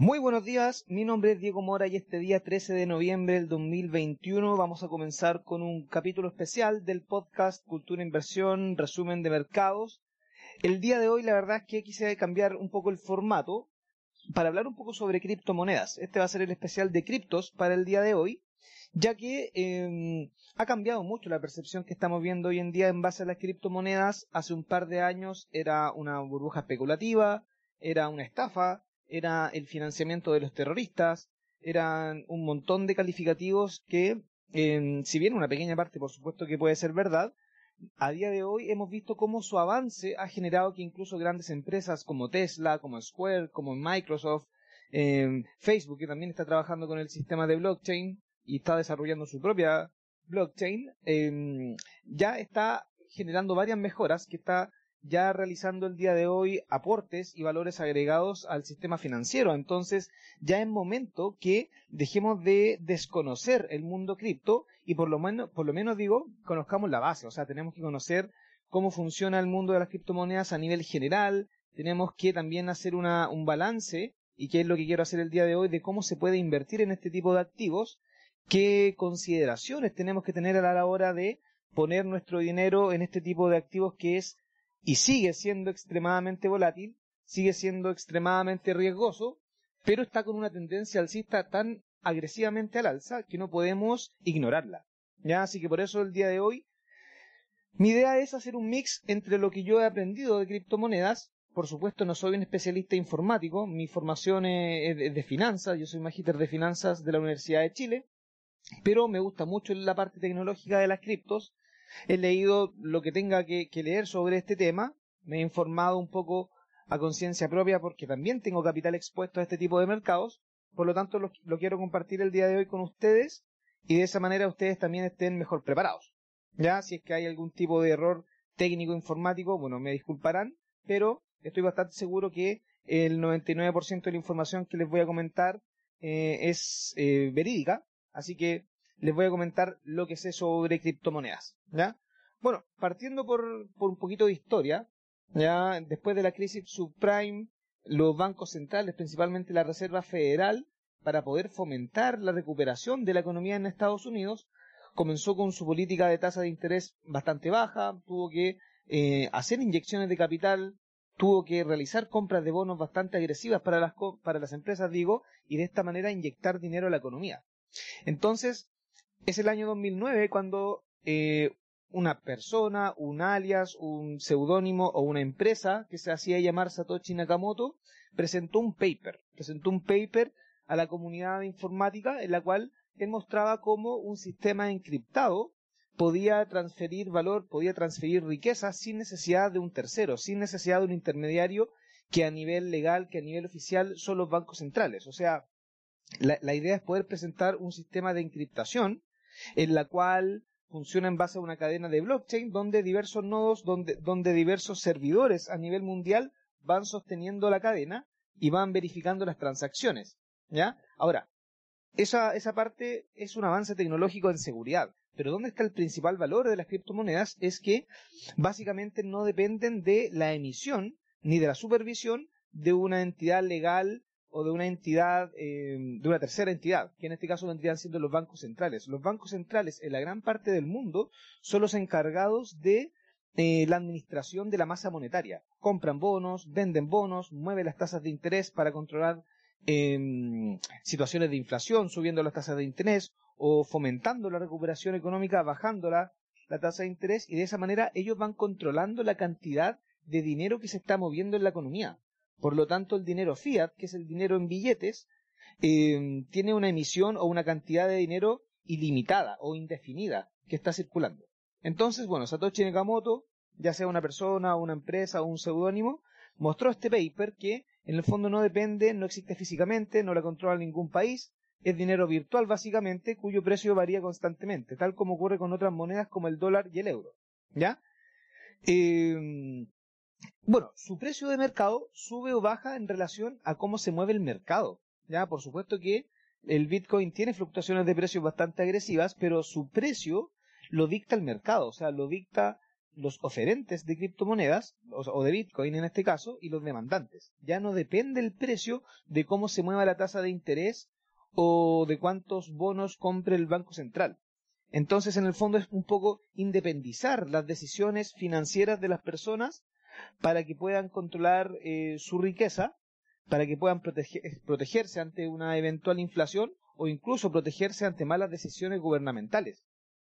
Muy buenos días, mi nombre es Diego Mora y este día 13 de noviembre del 2021 vamos a comenzar con un capítulo especial del podcast Cultura Inversión, resumen de mercados. El día de hoy la verdad es que quise cambiar un poco el formato para hablar un poco sobre criptomonedas. Este va a ser el especial de criptos para el día de hoy, ya que eh, ha cambiado mucho la percepción que estamos viendo hoy en día en base a las criptomonedas. Hace un par de años era una burbuja especulativa, era una estafa, era el financiamiento de los terroristas, eran un montón de calificativos que, eh, si bien una pequeña parte por supuesto que puede ser verdad, a día de hoy hemos visto cómo su avance ha generado que incluso grandes empresas como Tesla, como Square, como Microsoft, eh, Facebook, que también está trabajando con el sistema de blockchain y está desarrollando su propia blockchain, eh, ya está generando varias mejoras que está ya realizando el día de hoy aportes y valores agregados al sistema financiero. Entonces, ya es momento que dejemos de desconocer el mundo cripto y por lo menos, por lo menos digo, conozcamos la base. O sea, tenemos que conocer cómo funciona el mundo de las criptomonedas a nivel general. Tenemos que también hacer una, un balance y qué es lo que quiero hacer el día de hoy de cómo se puede invertir en este tipo de activos. ¿Qué consideraciones tenemos que tener a la hora de poner nuestro dinero en este tipo de activos que es y sigue siendo extremadamente volátil, sigue siendo extremadamente riesgoso, pero está con una tendencia alcista tan agresivamente al alza que no podemos ignorarla. ¿ya? Así que por eso el día de hoy mi idea es hacer un mix entre lo que yo he aprendido de criptomonedas. Por supuesto, no soy un especialista informático, mi formación es de finanzas, yo soy magíster de finanzas de la Universidad de Chile, pero me gusta mucho la parte tecnológica de las criptos He leído lo que tenga que, leer sobre este tema, me he informado un poco a conciencia propia porque también tengo capital expuesto a este tipo de mercados, por lo tanto lo, quiero compartir el día de hoy con ustedes y de esa manera ustedes también estén mejor preparados. Ya, si es que hay algún tipo de error técnico informático, bueno, me disculparán, pero estoy bastante seguro que el 99% de la información que les voy a comentar eh, es eh, verídica, así que les voy a comentar lo que sé sobre criptomonedas. ¿ya? Bueno, partiendo por, por un poquito de historia, ya después de la crisis subprime, los bancos centrales, principalmente la Reserva Federal, para poder fomentar la recuperación de la economía en Estados Unidos, comenzó con su política de tasa de interés bastante baja, tuvo que eh, hacer inyecciones de capital, tuvo que realizar compras de bonos bastante agresivas para las, para las empresas, digo, y de esta manera inyectar dinero a la economía. Entonces, es el año 2009 cuando eh, una persona, un alias, un seudónimo o una empresa que se hacía llamar Satoshi Nakamoto presentó un paper, presentó un paper a la comunidad informática en la cual él mostraba cómo un sistema encriptado podía transferir valor, podía transferir riqueza sin necesidad de un tercero, sin necesidad de un intermediario que a nivel legal, que a nivel oficial son los bancos centrales. O sea, la idea es poder presentar un sistema de encriptación en la cual funciona en base a una cadena de blockchain donde diversos nodos, donde, donde diversos servidores a nivel mundial van sosteniendo la cadena y van verificando las transacciones. ¿Ya? Ahora, esa, esa parte es un avance tecnológico en seguridad. Pero ¿dónde está el principal valor de las criptomonedas? Es que básicamente no dependen de la emisión ni de la supervisión de una entidad legal o de una entidad, eh, de una tercera entidad, que en este caso vendrían siendo los bancos centrales. Los bancos centrales en la gran parte del mundo son los encargados de eh, la administración de la masa monetaria. Compran bonos, venden bonos, mueven las tasas de interés para controlar em, situaciones de inflación, subiendo las tasas de interés o fomentando la recuperación económica, bajando la tasa de interés y de esa manera ellos van controlando la cantidad de dinero que se está moviendo en la economía. Por lo tanto, el dinero fiat, que es el dinero en billetes, eh, tiene una emisión o una cantidad de dinero ilimitada o indefinida que está circulando. Entonces, bueno, Satoshi Nakamoto, ya sea una persona, una empresa o un seudónimo, mostró este paper que en el fondo no depende, no existe físicamente, no la controla ningún país, es dinero virtual básicamente, cuyo precio varía constantemente, tal como ocurre con otras monedas como el dólar y el euro. ¿Ya? Eh, bueno, su precio de mercado sube o baja en relación a cómo se mueve el mercado. Ya, por supuesto que el Bitcoin tiene fluctuaciones de precios bastante agresivas, pero su precio lo dicta el mercado, o sea, lo dicta los oferentes de criptomonedas, o, de Bitcoin en este caso, y los demandantes. Ya no depende el precio de cómo se mueva la tasa de interés o de cuántos bonos compre el Banco Central. Entonces, en el fondo es un poco independizar las decisiones financieras de las personas para que puedan controlar eh, su riqueza, para que puedan protegerse ante una eventual inflación o incluso protegerse ante malas decisiones gubernamentales.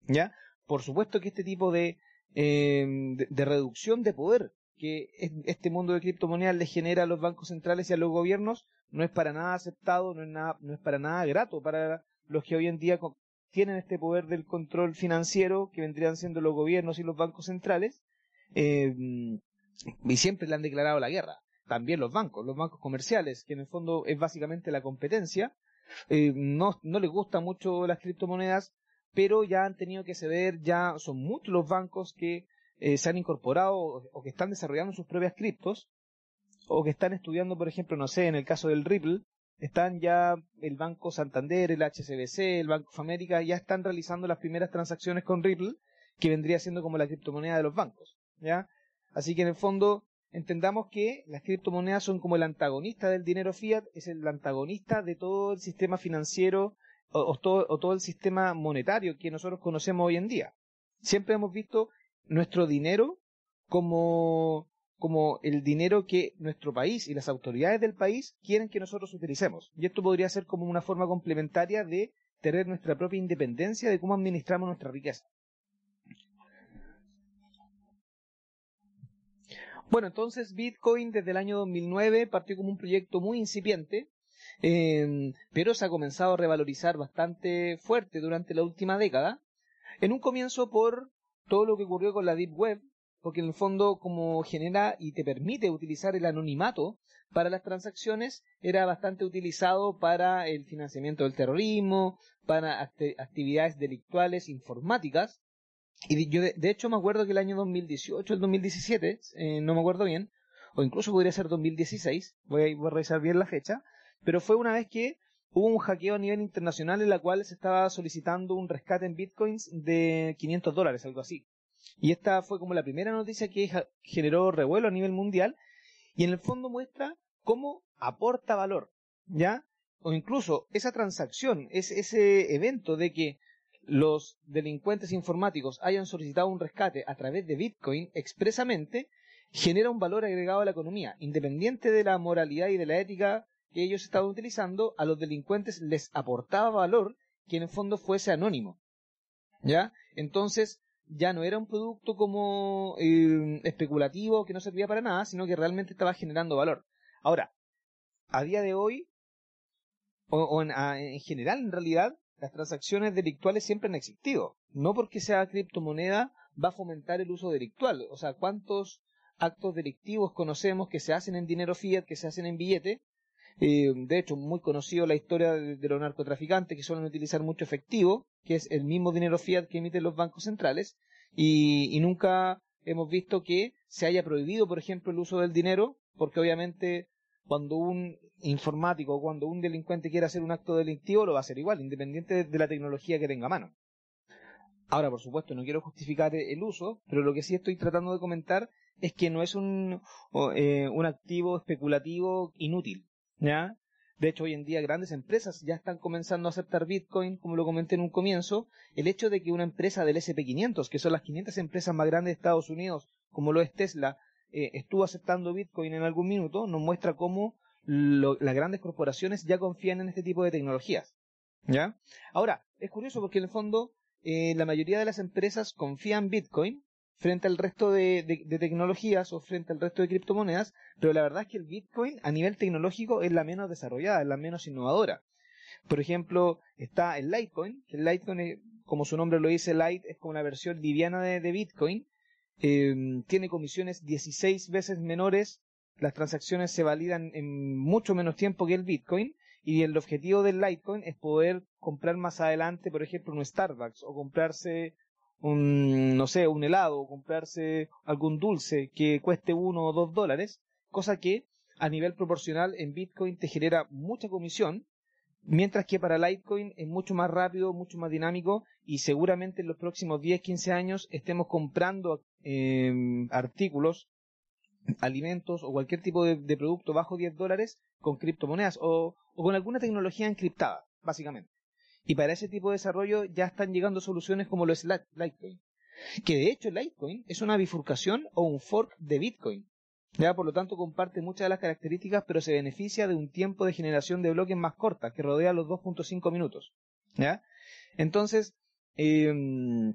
¿Ya? Por supuesto que este tipo de, eh, de, reducción de poder que este mundo de criptomonedas le genera a los bancos centrales y a los gobiernos no es para nada aceptado, no es, nada, no es para nada grato para los que hoy en día tienen este poder del control financiero que vendrían siendo los gobiernos y los bancos centrales eh, y siempre le han declarado la guerra. También los bancos, los bancos comerciales, que en el fondo es básicamente la competencia, eh, no, no les gustan mucho las criptomonedas, pero ya han tenido que ceder, ya son muchos los bancos que eh, se han incorporado o, que están desarrollando sus propias criptos, o que están estudiando, por ejemplo, no sé, en el caso del Ripple, están ya el Banco Santander, el HSBC, el Banco of America, ya están realizando las primeras transacciones con Ripple, que vendría siendo como la criptomoneda de los bancos, ¿ya? Así que en el fondo, entendamos que las criptomonedas son como el antagonista del dinero fiat, es el antagonista de todo el sistema financiero o, todo, el sistema monetario que nosotros conocemos hoy en día. Siempre hemos visto nuestro dinero como, como el dinero que nuestro país y las autoridades del país quieren que nosotros utilicemos. Y esto podría ser como una forma complementaria de tener nuestra propia independencia de cómo administramos nuestra riqueza. Bueno, entonces Bitcoin desde el año 2009 partió como un proyecto muy incipiente, em, pero se ha comenzado a revalorizar bastante fuerte durante la última década. En un comienzo por todo lo que ocurrió con la Deep Web, porque en el fondo como genera y te permite utilizar el anonimato para las transacciones, era bastante utilizado para el financiamiento del terrorismo, para actividades delictuales informáticas, y yo de, hecho me acuerdo que el año 2018, el 2017, eh, no me acuerdo bien, o incluso podría ser 2016, voy a, voy a revisar bien la fecha, pero fue una vez que hubo un hackeo a nivel internacional en la cual se estaba solicitando un rescate en bitcoins de 500 dólares, algo así. Y esta fue como la primera noticia que generó revuelo a nivel mundial y en el fondo muestra cómo aporta valor, ¿ya? O incluso esa transacción, es ese evento de que los delincuentes informáticos hayan solicitado un rescate a través de Bitcoin expresamente, genera un valor agregado a la economía, independiente de la moralidad y de la ética que ellos estaban utilizando, a los delincuentes les aportaba valor que en el fondo fuese anónimo. ¿Ya? Entonces, ya no era un producto como eh, especulativo que no servía para nada, sino que realmente estaba generando valor. Ahora, a día de hoy, o, en general en realidad, las transacciones delictuales siempre han existido. No porque sea criptomoneda va a fomentar el uso delictual. O sea, ¿cuántos actos delictivos conocemos que se hacen en dinero fiat, que se hacen en billete? De hecho, muy conocido la historia de, los narcotraficantes que suelen utilizar mucho efectivo, que es el mismo dinero fiat que emiten los bancos centrales, y nunca hemos visto que se haya prohibido, por ejemplo, el uso del dinero, porque obviamente cuando un informático o cuando un delincuente quiera hacer un acto delictivo, lo va a hacer igual, independiente de la tecnología que tenga a mano. Ahora, por supuesto, no quiero justificar el uso, pero lo que sí estoy tratando de comentar es que no es un, eh, un activo especulativo inútil. ¿ya? De hecho, hoy en día grandes empresas ya están comenzando a aceptar Bitcoin, como lo comenté en un comienzo. El hecho de que una empresa del SP500, que son las 500 empresas más grandes de Estados Unidos, como lo es Tesla, eh, estuvo aceptando Bitcoin en algún minuto, nos muestra cómo las grandes corporaciones ya confían en este tipo de tecnologías. ¿Ya? Ahora, es curioso porque en el fondo eh, la mayoría de las empresas confían Bitcoin frente al resto de, tecnologías o frente al resto de criptomonedas, pero la verdad es que el Bitcoin a nivel tecnológico es la menos desarrollada, es la menos innovadora. Por ejemplo, está el Litecoin, que el Litecoin, como su nombre lo dice, Lite es como la versión liviana de Bitcoin, Em, tiene comisiones 16 veces menores, las transacciones se validan en mucho menos tiempo que el Bitcoin y el objetivo del Litecoin es poder comprar más adelante, por ejemplo, un Starbucks o comprarse un, no sé, un helado o comprarse algún dulce que cueste uno o dos dólares, cosa que a nivel proporcional en Bitcoin te genera mucha comisión Mientras que para Litecoin es mucho más rápido, mucho más dinámico y seguramente en los próximos 10, 15 años estemos comprando em, artículos, alimentos o cualquier tipo de, producto bajo 10 dólares con criptomonedas o, con alguna tecnología encriptada, básicamente. Y para ese tipo de desarrollo ya están llegando soluciones como lo es Litecoin. Que de hecho Litecoin es una bifurcación o un fork de Bitcoin. Ya, por lo tanto, comparte muchas de las características, pero se beneficia de un tiempo de generación de bloques más corta, que rodea los 2.5 minutos. ¿ya? Entonces, em,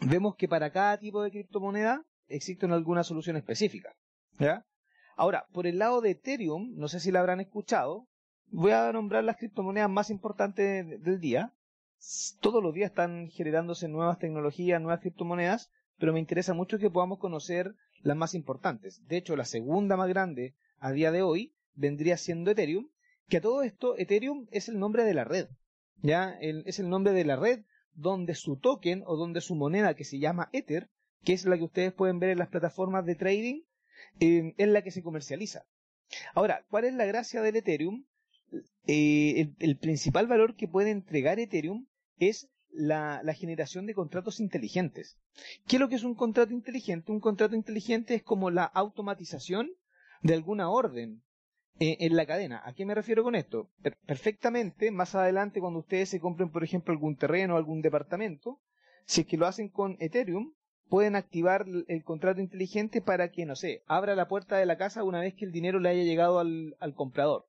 vemos que para cada tipo de criptomoneda existen algunas soluciones específicas. ¿ya? Ahora, por el lado de Ethereum, no sé si la habrán escuchado, voy a nombrar las criptomonedas más importantes del día. Todos los días están generándose nuevas tecnologías, nuevas criptomonedas, pero me interesa mucho que podamos conocer las más importantes. De hecho, la segunda más grande a día de hoy vendría siendo Ethereum, que a todo esto Ethereum es el nombre de la red. Ya es el nombre de la red donde su token o donde su moneda que se llama Ether, que es la que ustedes pueden ver en las plataformas de trading, eh, es la que se comercializa. Ahora, ¿cuál es la gracia del Ethereum? Eh, el, principal valor que puede entregar Ethereum es la, generación de contratos inteligentes. ¿Qué es lo que es un contrato inteligente? Un contrato inteligente es como la automatización de alguna orden en la cadena. ¿A qué me refiero con esto? perfectamente, más adelante cuando ustedes se compren, por ejemplo, algún terreno, o algún departamento, si es que lo hacen con Ethereum, pueden activar el contrato inteligente para que, no sé, abra la puerta de la casa una vez que el dinero le haya llegado al, comprador.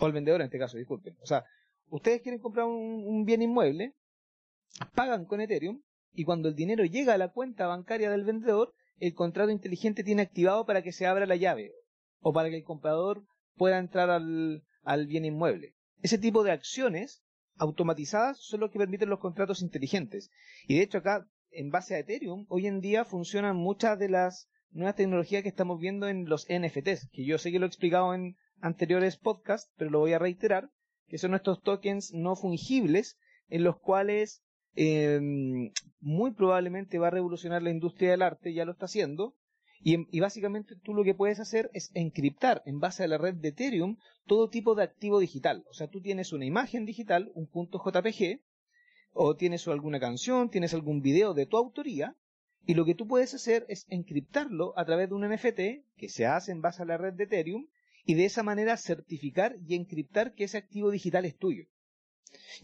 O al vendedor en este caso, disculpen. O sea, ustedes quieren comprar un, bien inmueble, pagan con Ethereum y cuando el dinero llega a la cuenta bancaria del vendedor, el contrato inteligente tiene activado para que se abra la llave o para que el comprador pueda entrar al, al bien inmueble. Ese tipo de acciones automatizadas son lo que permiten los contratos inteligentes. Y de hecho acá, en base a Ethereum, hoy en día funcionan muchas de las nuevas tecnologías que estamos viendo en los NFTs, que yo sé que lo he explicado en anteriores podcasts, pero lo voy a reiterar, que son estos tokens no fungibles en los cuales em, muy probablemente va a revolucionar la industria del arte, ya lo está haciendo, y, y, básicamente tú lo que puedes hacer es encriptar en base a la red de Ethereum todo tipo de activo digital. O sea, tú tienes una imagen digital, un punto JPG, o tienes alguna canción, tienes algún video de tu autoría, y lo que tú puedes hacer es encriptarlo a través de un NFT que se hace en base a la red de Ethereum y de esa manera certificar y encriptar que ese activo digital es tuyo.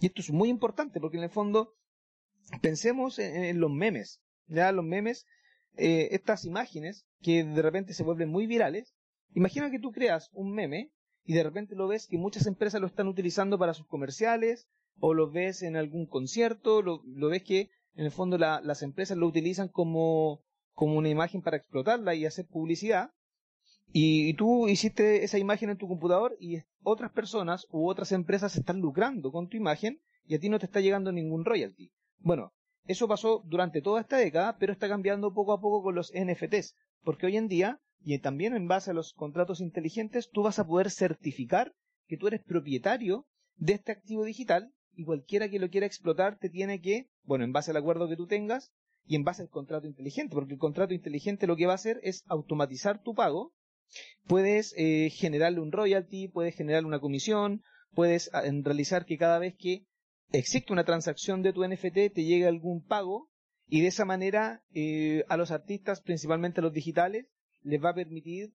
Y esto es muy importante porque en el fondo pensemos en, los memes, ya los memes, eh, estas imágenes que de repente se vuelven muy virales. Imagina que tú creas un meme y de repente lo ves que muchas empresas lo están utilizando para sus comerciales o lo ves en algún concierto, lo, ves que en el fondo las empresas lo utilizan como, como una imagen para explotarla y hacer publicidad y, tú hiciste esa imagen en tu computador y otras personas u otras empresas están lucrando con tu imagen y a ti no te está llegando ningún royalty. Bueno, eso pasó durante toda esta década, pero está cambiando poco a poco con los NFTs, porque hoy en día, y también en base a los contratos inteligentes, tú vas a poder certificar que tú eres propietario de este activo digital y cualquiera que lo quiera explotar te tiene que, bueno, en base al acuerdo que tú tengas y en base al contrato inteligente, porque el contrato inteligente lo que va a hacer es automatizar tu pago. Puedes eh, generarle un royalty, puedes generarle una comisión, puedes ah, realizar que cada vez que existe una transacción de tu NFT te llegue algún pago y de esa manera eh, a los artistas, principalmente a los digitales, les va a permitir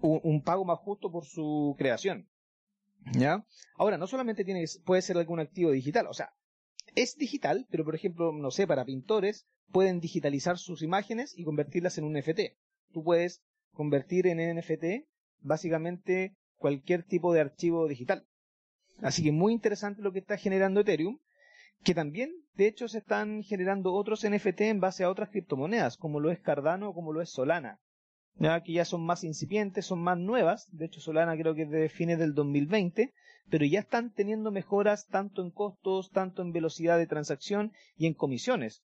un, pago más justo por su creación. ¿Ya? Ahora, no solamente tiene, puede ser algún activo digital, o sea, es digital, pero por ejemplo, no sé, para pintores pueden digitalizar sus imágenes y convertirlas en un NFT. Tú puedes convertir en NFT básicamente cualquier tipo de archivo digital. Así que muy interesante lo que está generando Ethereum, que también, de hecho, se están generando otros NFT en base a otras criptomonedas, como lo es Cardano o como lo es Solana. Ya que ya son más incipientes, son más nuevas, de hecho Solana creo que es de fines del 2020, pero ya están teniendo mejoras tanto en costos, tanto en velocidad de transacción y en comisiones.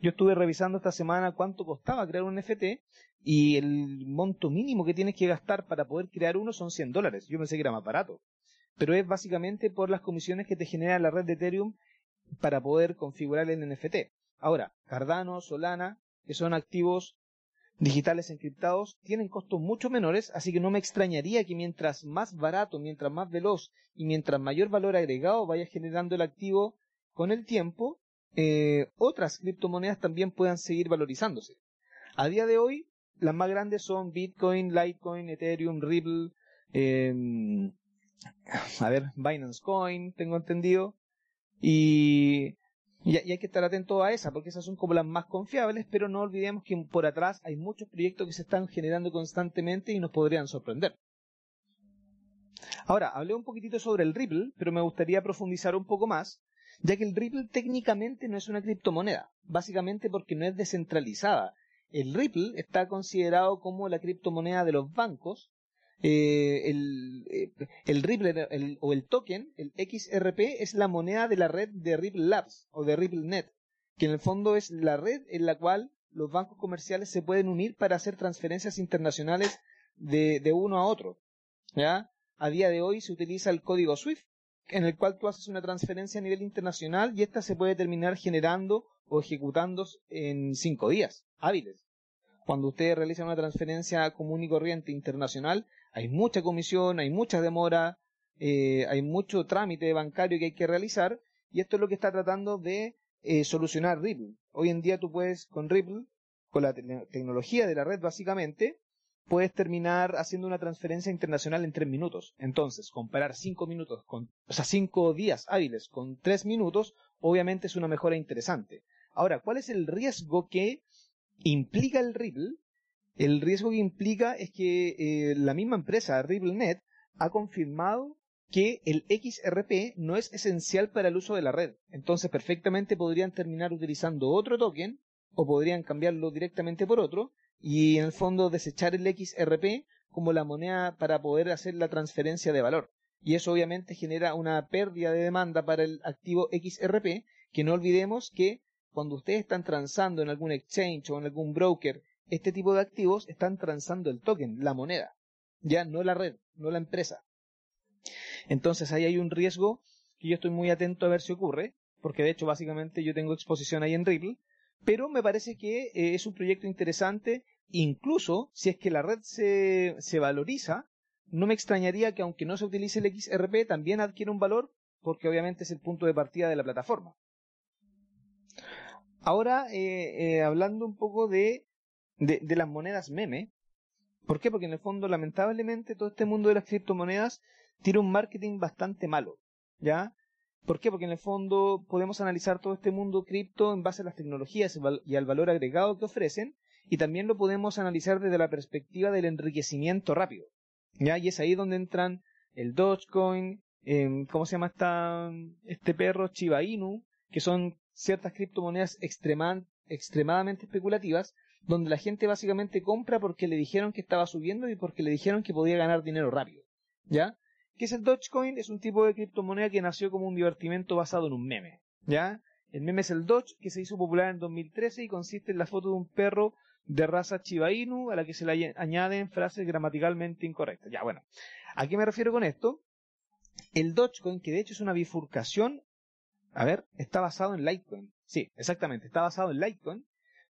Yo estuve revisando esta semana cuánto costaba crear un NFT y el monto mínimo que tienes que gastar para poder crear uno son 100 dólares. Yo pensé que era más barato. Pero es básicamente por las comisiones que te genera la red de Ethereum para poder configurar el NFT. Ahora, Cardano, Solana, que son activos digitales encriptados tienen costos mucho menores, así que no me extrañaría que mientras más barato, mientras más veloz y mientras mayor valor agregado vaya generando el activo con el tiempo, eh, otras criptomonedas también puedan seguir valorizándose. A día de hoy, las más grandes son Bitcoin, Litecoin, Ethereum, Ripple, em, a ver, Binance Coin, tengo entendido, y hay que estar atento a esa, porque esas son como las más confiables, pero no olvidemos que por atrás hay muchos proyectos que se están generando constantemente y nos podrían sorprender. Ahora, hablé un poquitito sobre el Ripple, pero me gustaría profundizar un poco más, ya que el Ripple técnicamente no es una criptomoneda, básicamente porque no es descentralizada. El Ripple está considerado como la criptomoneda de los bancos, eh, el, eh, el, Ripple o el token, el XRP, es la moneda de la red de Ripple Labs o de RippleNet, que en el fondo es la red en la cual los bancos comerciales se pueden unir para hacer transferencias internacionales de, de uno a otro. ¿ya? A día de hoy se utiliza el código SWIFT, en el cual tú haces una transferencia a nivel internacional y esta se puede terminar generando o ejecutando en cinco días hábiles. Cuando ustedes realizan una transferencia común y corriente internacional, hay mucha comisión, hay mucha demora, eh, hay mucho trámite bancario que hay que realizar y esto es lo que está tratando de eh, solucionar Ripple. Hoy en día tú puedes con Ripple, con la tecnología de la red básicamente, puedes terminar haciendo una transferencia internacional en tres minutos. Entonces, comparar cinco minutos con, o sea, cinco días hábiles con tres minutos, obviamente es una mejora interesante. Ahora, ¿cuál es el riesgo que implica el Ripple el riesgo que implica es que eh, la misma empresa, RippleNet, ha confirmado que el XRP no es esencial para el uso de la red. Entonces, perfectamente podrían terminar utilizando otro token o podrían cambiarlo directamente por otro y en el fondo desechar el XRP como la moneda para poder hacer la transferencia de valor. Y eso obviamente genera una pérdida de demanda para el activo XRP, que no olvidemos que cuando ustedes están transando en algún exchange o en algún broker este tipo de activos están transando el token, la moneda, ya no la red, no la empresa. Entonces ahí hay un riesgo que yo estoy muy atento a ver si ocurre, porque de hecho básicamente yo tengo exposición ahí en Ripple, pero me parece que eh, es un proyecto interesante, incluso si es que la red se, se valoriza, no me extrañaría que aunque no se utilice el XRP también adquiera un valor, porque obviamente es el punto de partida de la plataforma. Ahora, eh, eh, hablando un poco de de, las monedas meme. ¿Por qué? Porque en el fondo, lamentablemente, todo este mundo de las criptomonedas tiene un marketing bastante malo. ¿Ya? ¿Por qué? Porque en el fondo podemos analizar todo este mundo cripto en base a las tecnologías y al valor agregado que ofrecen, y también lo podemos analizar desde la perspectiva del enriquecimiento rápido. ¿Ya? Y es ahí donde entran el Dogecoin, eh, ¿cómo se llama esta, este perro? Chiba Inu, que son ciertas criptomonedas extremadamente especulativas, donde la gente básicamente compra porque le dijeron que estaba subiendo y porque le dijeron que podía ganar dinero rápido. ¿Ya? ¿Qué es el Dogecoin? Es un tipo de criptomoneda que nació como un divertimento basado en un meme. ¿Ya? El meme es el Doge, que se hizo popular en 2013 y consiste en la foto de un perro de raza Chiba Inu a la que se le añaden frases gramaticalmente incorrectas. Ya, bueno. ¿A qué me refiero con esto? El Dogecoin, que de hecho es una bifurcación, a ver, está basado en Litecoin. Sí, exactamente, está basado en Litecoin,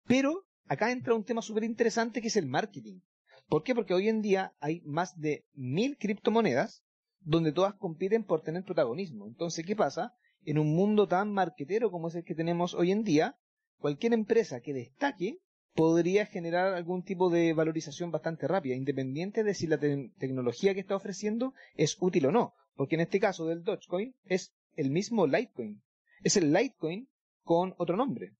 pero acá entra un tema súper interesante que es el marketing. ¿Por qué? Porque hoy en día hay más de mil criptomonedas donde todas compiten por tener protagonismo. Entonces, ¿qué pasa? En un mundo tan marquetero como es el que tenemos hoy en día, cualquier empresa que destaque podría generar algún tipo de valorización bastante rápida, independiente de si la tecnología que está ofreciendo es útil o no. Porque en este caso del Dogecoin es el mismo Litecoin. Es el Litecoin con otro nombre.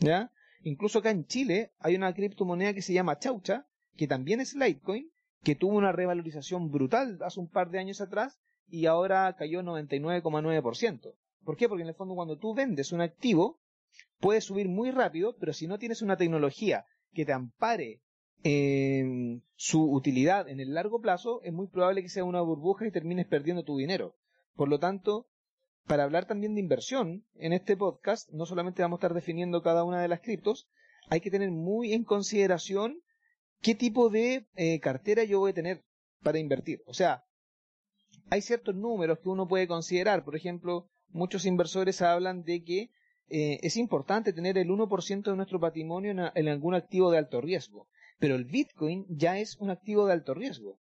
¿Ya? Incluso acá en Chile hay una criptomoneda que se llama Chaucha, que también es Litecoin, que tuvo una revalorización brutal hace un par de años atrás y ahora cayó 99,9%. ¿Por qué? Porque en el fondo cuando tú vendes un activo, puede subir muy rápido, pero si no tienes una tecnología que te ampare en su utilidad en el largo plazo, es muy probable que sea una burbuja y termines perdiendo tu dinero. Por lo tanto, para hablar también de inversión en este podcast, no solamente vamos a estar definiendo cada una de las criptos, hay que tener muy en consideración qué tipo de eh, cartera yo voy a tener para invertir. O sea, hay ciertos números que uno puede considerar. Por ejemplo, muchos inversores hablan de que eh, es importante tener el 1% de nuestro patrimonio en, algún activo de alto riesgo. Pero el Bitcoin ya es un activo de alto riesgo.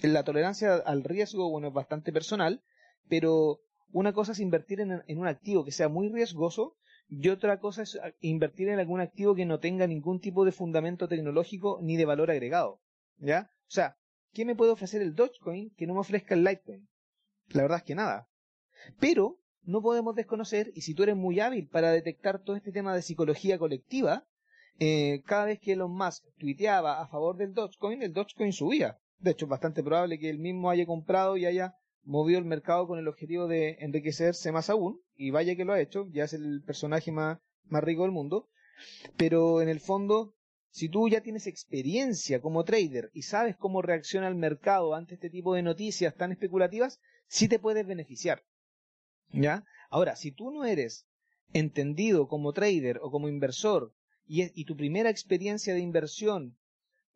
La tolerancia al riesgo, bueno, es bastante personal, pero una cosa es invertir en, un activo que sea muy riesgoso y otra cosa es invertir en algún activo que no tenga ningún tipo de fundamento tecnológico ni de valor agregado. ¿Ya? O sea, ¿qué me puede ofrecer el Dogecoin que no me ofrezca el Litecoin? La verdad es que nada. Pero no podemos desconocer, y si tú eres muy hábil para detectar todo este tema de psicología colectiva, eh, cada vez que Elon Musk tuiteaba a favor del Dogecoin, el Dogecoin subía. De hecho, es bastante probable que él mismo haya comprado y haya movido el mercado con el objetivo de enriquecerse más aún, y vaya que lo ha hecho, ya es el personaje más, más rico del mundo, pero en el fondo si tú ya tienes experiencia como trader y sabes cómo reacciona el mercado ante este tipo de noticias tan especulativas, sí te puedes beneficiar. ¿Ya? Ahora, si tú no eres entendido como trader o como inversor y, tu primera experiencia de inversión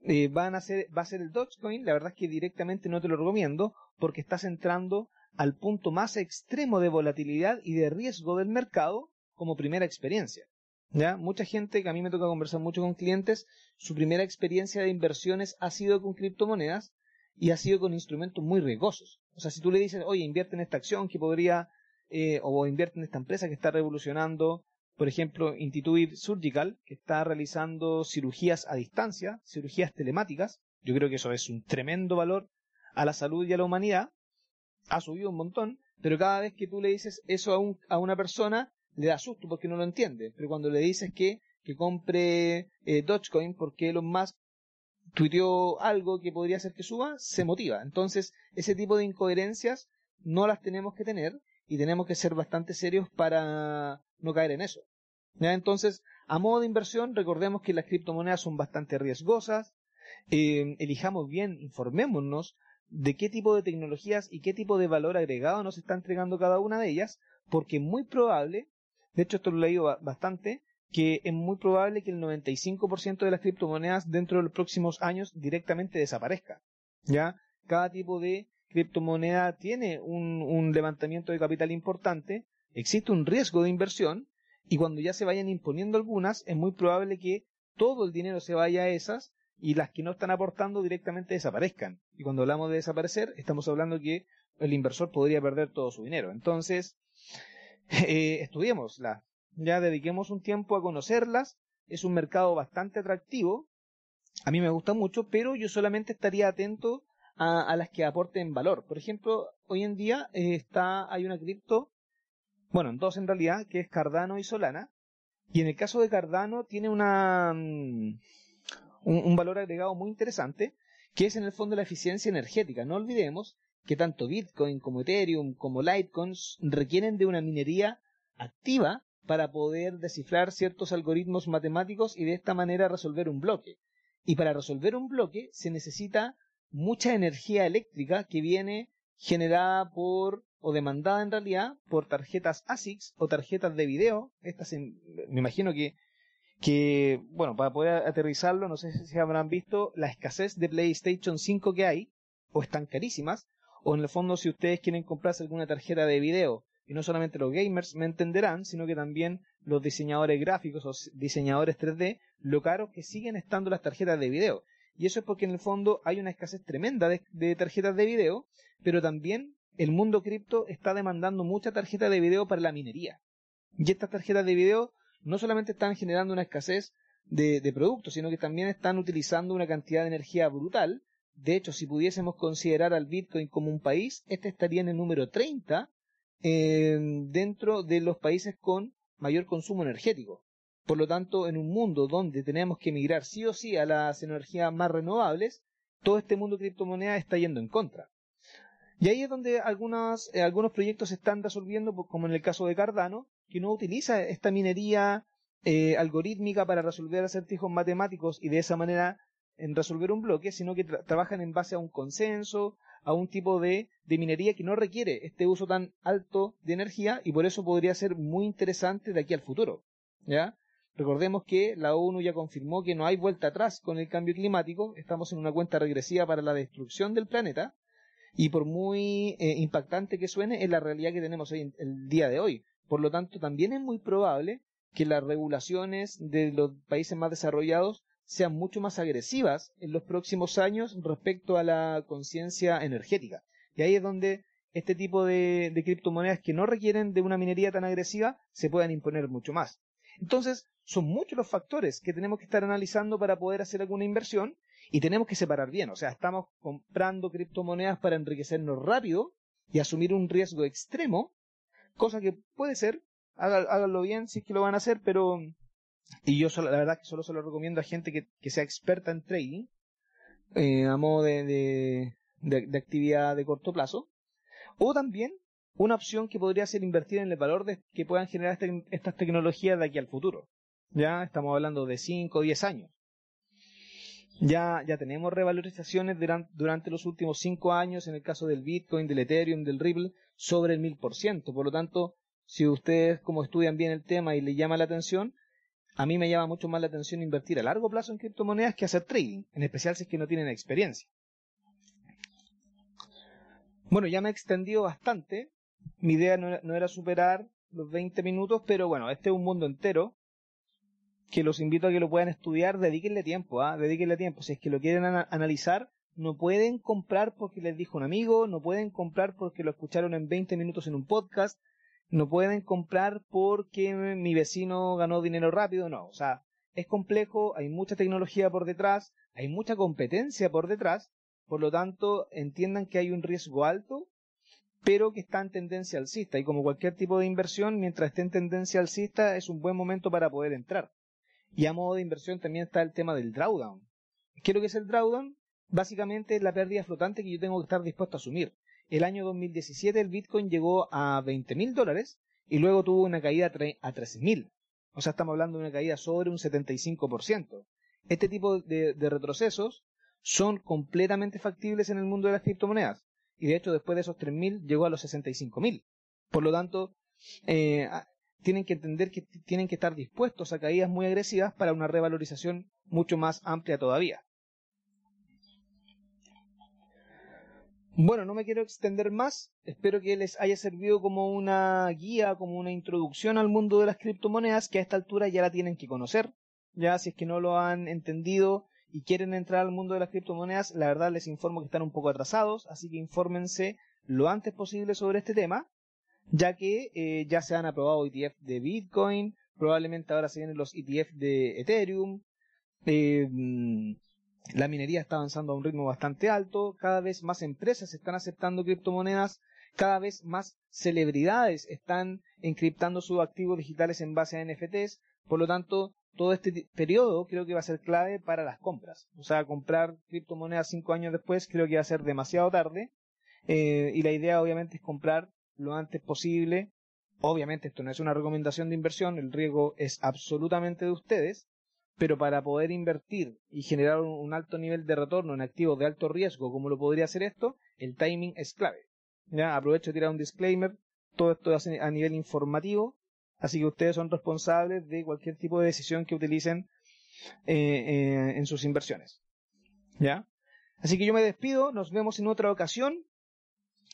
eh, van a ser, va a ser el Dogecoin, la verdad es que directamente no te lo recomiendo porque estás entrando al punto más extremo de volatilidad y de riesgo del mercado como primera experiencia. ¿Ya? Mucha gente que a mí me toca conversar mucho con clientes, su primera experiencia de inversiones ha sido con criptomonedas y ha sido con instrumentos muy riesgosos. O sea, si tú le dices, oye, invierte en esta acción que podría, eh, o invierte en esta empresa que está revolucionando, por ejemplo, Intuitive Surgical, que está realizando cirugías a distancia, cirugías telemáticas, yo creo que eso es un tremendo valor a la salud y a la humanidad, ha subido un montón, pero cada vez que tú le dices eso a, un, a una persona, le da susto porque no lo entiende. Pero cuando le dices que, que compre eh, Dogecoin porque Elon Musk tuiteó algo que podría hacer que suba, se motiva. Entonces, ese tipo de incoherencias no las tenemos que tener y tenemos que ser bastante serios para no caer en eso. ¿Ya? Entonces, a modo de inversión, recordemos que las criptomonedas son bastante riesgosas. Eh, elijamos bien, informémonos de qué tipo de tecnologías y qué tipo de valor agregado nos está entregando cada una de ellas, porque es muy probable de hecho, esto lo he leído bastante, que es muy probable que el 95% de las criptomonedas dentro de los próximos años directamente desaparezca. ¿Ya? Cada tipo de criptomoneda tiene un, levantamiento de capital importante, existe un riesgo de inversión, y cuando ya se vayan imponiendo algunas, es muy probable que todo el dinero se vaya a esas y las que no están aportando directamente desaparezcan. Y cuando hablamos de desaparecer, estamos hablando que el inversor podría perder todo su dinero. Entonces, eh, estudiémosla, ya dediquemos un tiempo a conocerlas, es un mercado bastante atractivo, a mí me gusta mucho, pero yo solamente estaría atento a, las que aporten valor. Por ejemplo, hoy en día eh, está, hay una cripto, bueno, en dos en realidad, que es Cardano y Solana, y en el caso de Cardano tiene una, mm, un valor agregado muy interesante, que es en el fondo la eficiencia energética. No olvidemos que tanto Bitcoin como Ethereum como Litecoin requieren de una minería activa para poder descifrar ciertos algoritmos matemáticos y de esta manera resolver un bloque. Y para resolver un bloque se necesita mucha energía eléctrica que viene generada por o demandada en realidad por tarjetas ASICs o tarjetas de video. Estas me imagino que que bueno, para poder aterrizarlo, no sé si habrán visto la escasez de PlayStation 5 que hay o están carísimas o en el fondo si ustedes quieren comprarse alguna tarjeta de video, y no solamente los gamers me entenderán, sino que también los diseñadores gráficos o diseñadores 3D, lo caro que siguen estando las tarjetas de video. Y eso es porque en el fondo hay una escasez tremenda de, tarjetas de video, pero también el mundo cripto está demandando mucha tarjeta de video para la minería. Y estas tarjetas de video no solamente están generando una escasez de, productos, sino que también están utilizando una cantidad de energía brutal de hecho, si pudiésemos considerar al Bitcoin como un país, este estaría en el número 30 eh, dentro de los países con mayor consumo energético. Por lo tanto, en un mundo donde tenemos que migrar sí o sí a las energías más renovables, todo este mundo de criptomonedas está yendo en contra. Y ahí es donde algunos, eh, algunos proyectos se están resolviendo, como en el caso de Cardano, que no utiliza esta minería eh, algorítmica para resolver acertijos matemáticos y de esa manera en resolver un bloque, sino que trabajan en base a un consenso, a un tipo de, de, minería que no requiere este uso tan alto de energía y por eso podría ser muy interesante de aquí al futuro. ¿Ya? Recordemos que la ONU ya confirmó que no hay vuelta atrás con el cambio climático, estamos en una cuenta regresiva para la destrucción del planeta y por muy eh, impactante que suene, es la realidad que tenemos hoy el día de hoy. Por lo tanto, también es muy probable que las regulaciones de los países más desarrollados sean mucho más agresivas en los próximos años respecto a la conciencia energética. Y ahí es donde este tipo de, de, criptomonedas que no requieren de una minería tan agresiva se puedan imponer mucho más. Entonces, son muchos los factores que tenemos que estar analizando para poder hacer alguna inversión y tenemos que separar bien. O sea, estamos comprando criptomonedas para enriquecernos rápido y asumir un riesgo extremo, cosa que puede ser, háganlo bien si es que lo van a hacer, pero y yo la verdad que solo se lo recomiendo a gente que, sea experta en trading, eh, a modo de, de, actividad de corto plazo, o también una opción que podría ser invertir en el valor de, que puedan generar este, estas tecnologías de aquí al futuro. Ya estamos hablando de 5 o 10 años. Ya, ya tenemos revalorizaciones durante, durante los últimos 5 años en el caso del Bitcoin, del Ethereum, del Ripple, sobre el 1000%. Por lo tanto, si ustedes como estudian bien el tema y les llama la atención, a mí me llama mucho más la atención invertir a largo plazo en criptomonedas que hacer trading, en especial si es que no tienen experiencia. Bueno, ya me he extendido bastante. Mi idea no era, superar los 20 minutos, pero bueno, este es un mundo entero que los invito a que lo puedan estudiar, dedíquenle tiempo, ¿ah? dedíquenle tiempo. Si es que lo quieren analizar, no pueden comprar porque les dijo un amigo, no pueden comprar porque lo escucharon en 20 minutos en un podcast, no pueden comprar porque mi vecino ganó dinero rápido, no, o sea, es complejo, hay mucha tecnología por detrás, hay mucha competencia por detrás, por lo tanto entiendan que hay un riesgo alto, pero que está en tendencia alcista y como cualquier tipo de inversión, mientras esté en tendencia alcista es un buen momento para poder entrar. Y a modo de inversión también está el tema del drawdown. ¿Qué es que es el drawdown? Básicamente es la pérdida flotante que yo tengo que estar dispuesto a asumir el año 2017 el Bitcoin llegó a 20 mil dólares y luego tuvo una caída a 13 mil. O sea, estamos hablando de una caída sobre un 75%. Este tipo de, retrocesos son completamente factibles en el mundo de las criptomonedas. Y de hecho, después de esos 3.000 llegó a los 65.000. Por lo tanto, eh, tienen que entender que tienen que estar dispuestos a caídas muy agresivas para una revalorización mucho más amplia todavía. Bueno, no me quiero extender más. Espero que les haya servido como una guía, como una introducción al mundo de las criptomonedas, que a esta altura ya la tienen que conocer. Ya, si es que no lo han entendido y quieren entrar al mundo de las criptomonedas, la verdad les informo que están un poco atrasados, así que infórmense lo antes posible sobre este tema, ya que eh, ya se han aprobado ETF de Bitcoin, probablemente ahora se vienen los ETF de Ethereum. Eh, mm, la minería está avanzando a un ritmo bastante alto, cada vez más empresas están aceptando criptomonedas, cada vez más celebridades están encriptando sus activos digitales en base a NFTs, por lo tanto, todo este periodo creo que va a ser clave para las compras. O sea, comprar criptomonedas cinco años después creo que va a ser demasiado tarde. Eh, y la idea obviamente es comprar lo antes posible. Obviamente esto no es una recomendación de inversión, el riesgo es absolutamente de ustedes, pero para poder invertir y generar un, alto nivel de retorno en activos de alto riesgo, como lo podría hacer esto, el timing es clave. Aprovecho de tirar un disclaimer, todo esto es a nivel informativo, así que ustedes son responsables de cualquier tipo de decisión que utilicen eh, eh, en sus inversiones. ¿Ya? Así que yo me despido, nos vemos en otra ocasión.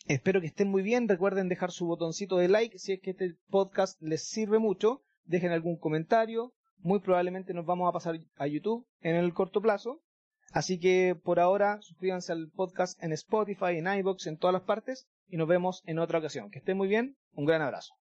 Espero que estén muy bien. Recuerden dejar su botoncito de like si es que este podcast les sirve mucho. Dejen algún comentario, muy probablemente nos vamos a pasar a YouTube en el corto plazo. Así que por ahora suscríbanse al podcast en Spotify, en iBox, en todas las partes y nos vemos en otra ocasión. Que estén muy bien, un gran abrazo.